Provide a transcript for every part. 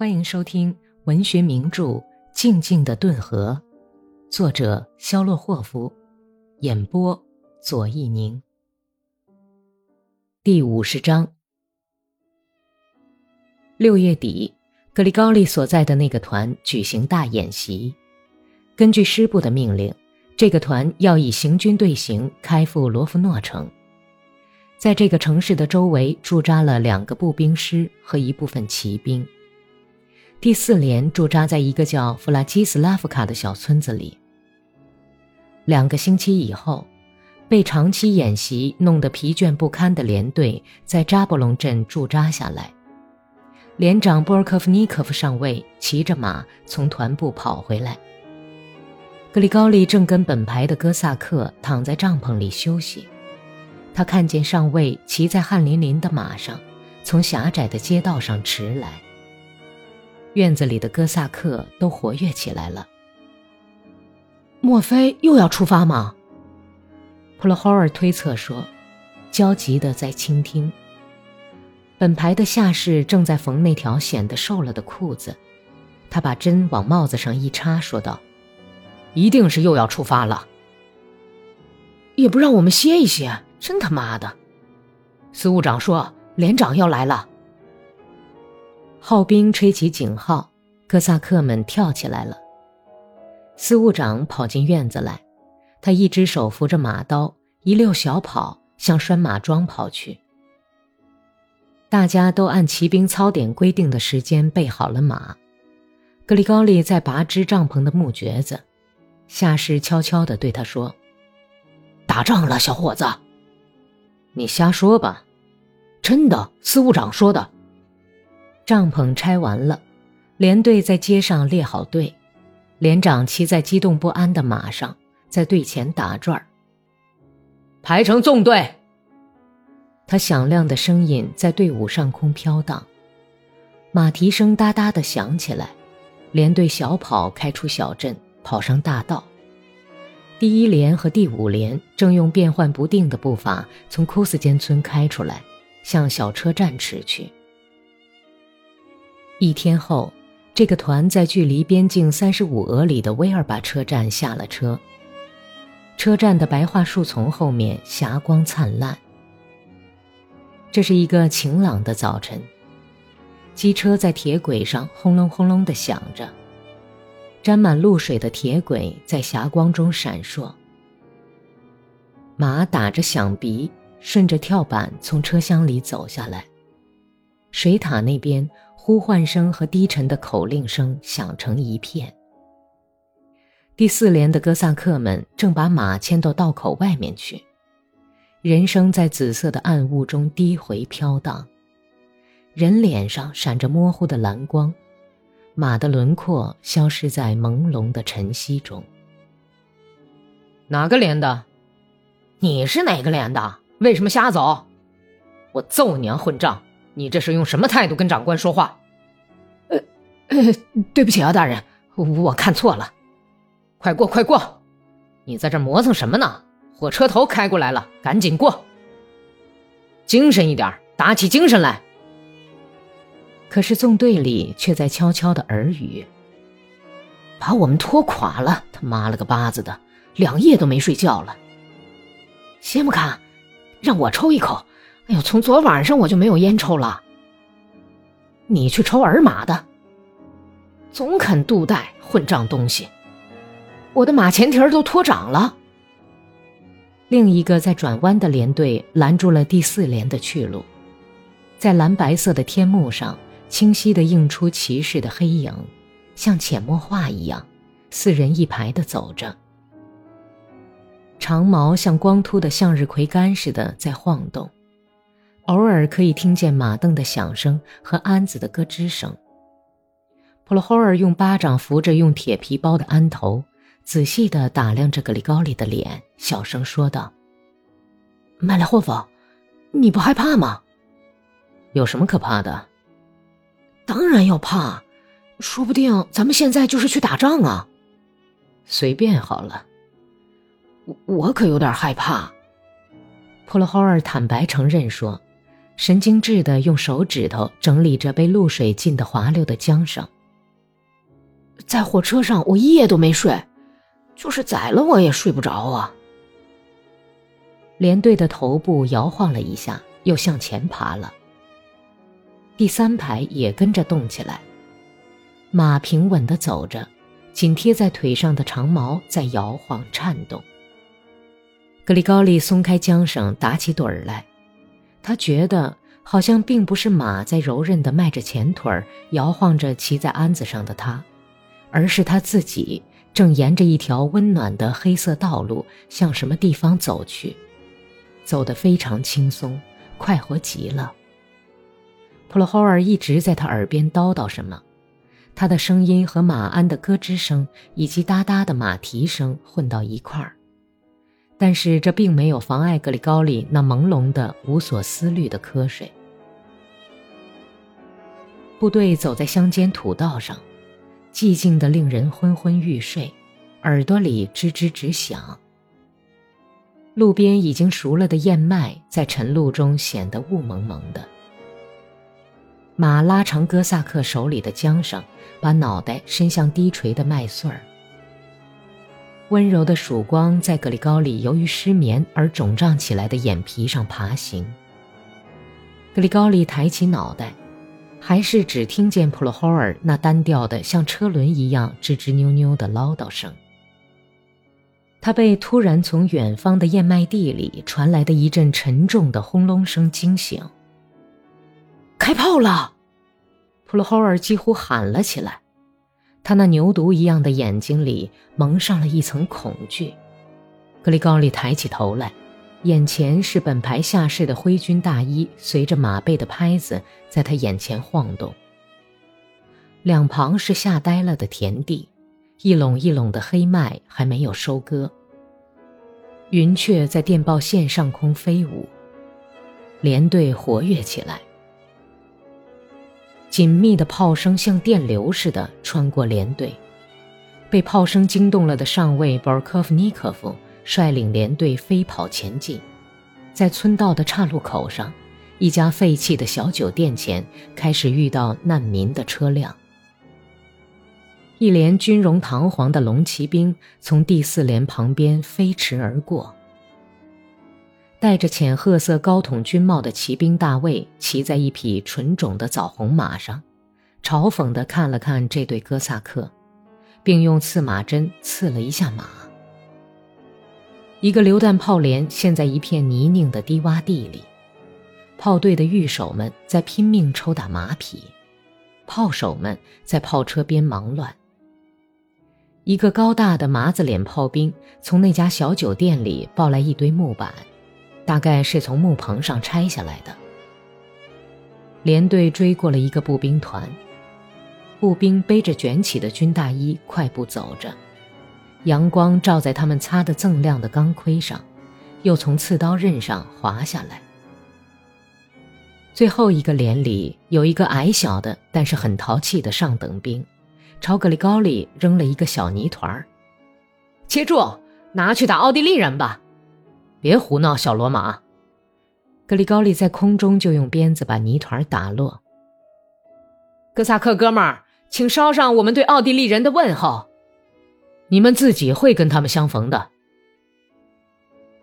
欢迎收听文学名著《静静的顿河》，作者肖洛霍夫，演播左一宁。第五十章。六月底，格里高利所在的那个团举行大演习。根据师部的命令，这个团要以行军队形开赴罗夫诺城。在这个城市的周围驻扎了两个步兵师和一部分骑兵。第四连驻扎在一个叫弗拉基斯拉夫卡的小村子里。两个星期以后，被长期演习弄得疲倦不堪的连队在扎波隆镇驻扎下来。连长波尔科夫尼科夫上尉骑着马从团部跑回来。格里高利正跟本排的哥萨克躺在帐篷里休息。他看见上尉骑在汗淋淋的马上，从狭窄的街道上驰来。院子里的哥萨克都活跃起来了。莫非又要出发吗？普罗霍尔推测说，焦急的在倾听。本排的下士正在缝那条显得瘦了的裤子，他把针往帽子上一插，说道：“一定是又要出发了，也不让我们歇一歇。”真他妈的！司务长说：“连长要来了。”号兵吹起警号，哥萨克们跳起来了。司务长跑进院子来，他一只手扶着马刀，一溜小跑向拴马桩跑去。大家都按骑兵操点规定的时间备好了马。格里高利在拔支帐篷的木橛子，下士悄悄地对他说：“打仗了，小伙子。”你瞎说吧，真的，司务长说的。帐篷拆完了，连队在街上列好队，连长骑在激动不安的马上，在队前打转儿。排成纵队。他响亮的声音在队伍上空飘荡，马蹄声哒哒的响起来，连队小跑开出小镇，跑上大道。第一连和第五连正用变幻不定的步伐从库斯间村开出来，向小车站驰去。一天后，这个团在距离边境三十五俄里的威尔巴车站下了车。车站的白桦树丛后面霞光灿烂。这是一个晴朗的早晨，机车在铁轨上轰隆轰隆地响着。沾满露水的铁轨在霞光中闪烁，马打着响鼻，顺着跳板从车厢里走下来。水塔那边，呼唤声和低沉的口令声响成一片。第四连的哥萨克们正把马牵到道口外面去，人声在紫色的暗雾中低回飘荡，人脸上闪着模糊的蓝光。马的轮廓消失在朦胧的晨曦中。哪个连的？你是哪个连的？为什么瞎走？我揍你啊，混账！你这是用什么态度跟长官说话？呃，对不起啊，大人，我看错了。快过，快过！你在这磨蹭什么呢？火车头开过来了，赶紧过。精神一点，打起精神来。可是纵队里却在悄悄的耳语：“把我们拖垮了！他妈了个巴子的，两夜都没睡觉了。先不看，让我抽一口。哎呦，从昨晚上我就没有烟抽了。你去抽尔马的，总啃肚带，混账东西！我的马前蹄儿都脱掌了。”另一个在转弯的连队拦住了第四连的去路，在蓝白色的天幕上。清晰地映出骑士的黑影，像浅墨画一样，四人一排的走着。长矛像光秃的向日葵干似的在晃动，偶尔可以听见马镫的响声和鞍子的咯吱声。普罗霍尔用巴掌扶着用铁皮包的鞍头，仔细地打量着格里高利的脸，小声说道：“麦列霍夫，你不害怕吗？有什么可怕的？”当然要怕，说不定咱们现在就是去打仗啊！随便好了，我我可有点害怕。普罗霍尔坦白承认说，神经质地用手指头整理着被露水浸得滑溜的缰绳。在火车上，我一夜都没睡，就是宰了我也睡不着啊。连队的头部摇晃了一下，又向前爬了。第三排也跟着动起来，马平稳地走着，紧贴在腿上的长毛在摇晃颤动。格里高利松开缰绳，打起盹儿来。他觉得好像并不是马在柔韧地迈着前腿儿，摇晃着骑在鞍子上的他，而是他自己正沿着一条温暖的黑色道路向什么地方走去，走得非常轻松，快活极了。普罗霍尔一直在他耳边叨叨什么，他的声音和马鞍的咯吱声以及哒哒的马蹄声混到一块儿。但是这并没有妨碍格里高利那朦胧的、无所思虑的瞌睡。部队走在乡间土道上，寂静的令人昏昏欲睡，耳朵里吱吱直响。路边已经熟了的燕麦在晨露中显得雾蒙蒙的。马拉长哥萨克手里的缰绳，把脑袋伸向低垂的麦穗儿。温柔的曙光在格里高里由于失眠而肿胀起来的眼皮上爬行。格里高里抬起脑袋，还是只听见普罗霍尔那单调的像车轮一样吱吱扭扭的唠叨声。他被突然从远方的燕麦地里传来的一阵沉重的轰隆声惊醒。开炮了！普罗霍尔几乎喊了起来。他那牛犊一样的眼睛里蒙上了一层恐惧。格里高利抬起头来，眼前是本排下士的灰军大衣，随着马背的拍子在他眼前晃动。两旁是吓呆了的田地，一垄一垄的黑麦还没有收割。云雀在电报线上空飞舞，连队活跃起来。紧密的炮声像电流似的穿过连队，被炮声惊动了的上尉博尔科夫尼科夫率领连队飞跑前进，在村道的岔路口上，一家废弃的小酒店前开始遇到难民的车辆。一连军容堂皇的龙骑兵从第四连旁边飞驰而过。戴着浅褐色高筒军帽的骑兵大卫骑在一匹纯种的枣红马上，嘲讽地看了看这对哥萨克，并用刺马针刺了一下马。一个榴弹炮连陷在一片泥泞的低洼地里，炮队的御手们在拼命抽打马匹，炮手们在炮车边忙乱。一个高大的麻子脸炮兵从那家小酒店里抱来一堆木板。大概是从木棚上拆下来的。连队追过了一个步兵团，步兵背着卷起的军大衣快步走着，阳光照在他们擦得锃亮的钢盔上，又从刺刀刃上滑下来。最后一个连里有一个矮小的但是很淘气的上等兵，朝格里高里扔了一个小泥团儿，接住，拿去打奥地利人吧。别胡闹，小罗马！格里高利在空中就用鞭子把泥团打落。哥萨克哥们儿，请捎上我们对奥地利人的问候。你们自己会跟他们相逢的。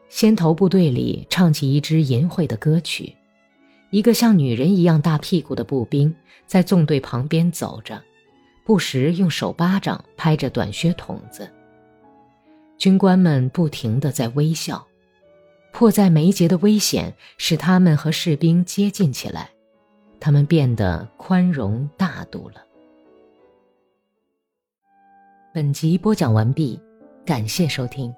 先头部队里唱起一支淫秽的歌曲，一个像女人一样大屁股的步兵在纵队旁边走着，不时用手巴掌拍着短靴筒子。军官们不停地在微笑。迫在眉睫的危险使他们和士兵接近起来，他们变得宽容大度了。本集播讲完毕，感谢收听。